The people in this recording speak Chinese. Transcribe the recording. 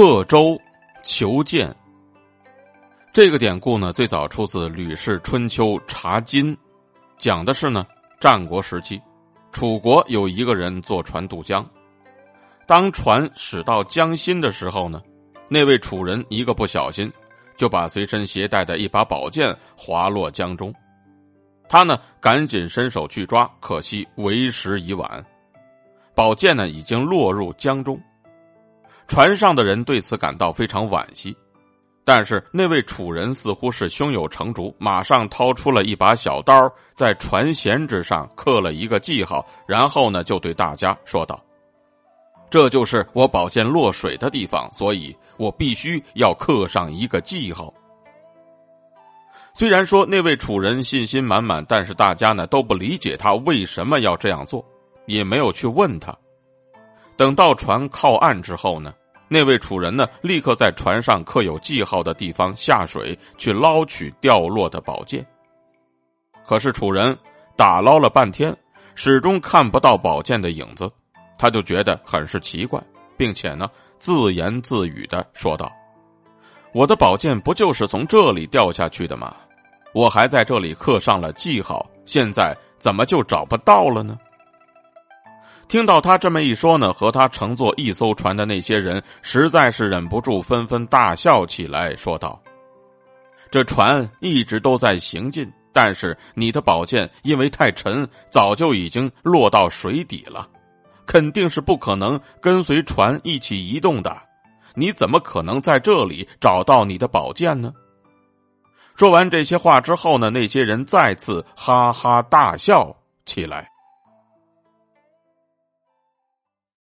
刻舟求剑。这个典故呢，最早出自《吕氏春秋查金》，讲的是呢，战国时期，楚国有一个人坐船渡江，当船驶到江心的时候呢，那位楚人一个不小心，就把随身携带的一把宝剑滑落江中，他呢赶紧伸手去抓，可惜为时已晚，宝剑呢已经落入江中。船上的人对此感到非常惋惜，但是那位楚人似乎是胸有成竹，马上掏出了一把小刀，在船舷之上刻了一个记号，然后呢，就对大家说道：“这就是我宝剑落水的地方，所以我必须要刻上一个记号。”虽然说那位楚人信心满满，但是大家呢都不理解他为什么要这样做，也没有去问他。等到船靠岸之后呢？那位楚人呢，立刻在船上刻有记号的地方下水去捞取掉落的宝剑。可是楚人打捞了半天，始终看不到宝剑的影子，他就觉得很是奇怪，并且呢自言自语的说道：“我的宝剑不就是从这里掉下去的吗？我还在这里刻上了记号，现在怎么就找不到了呢？”听到他这么一说呢，和他乘坐一艘船的那些人实在是忍不住纷纷大笑起来，说道：“这船一直都在行进，但是你的宝剑因为太沉，早就已经落到水底了，肯定是不可能跟随船一起移动的。你怎么可能在这里找到你的宝剑呢？”说完这些话之后呢，那些人再次哈哈大笑起来。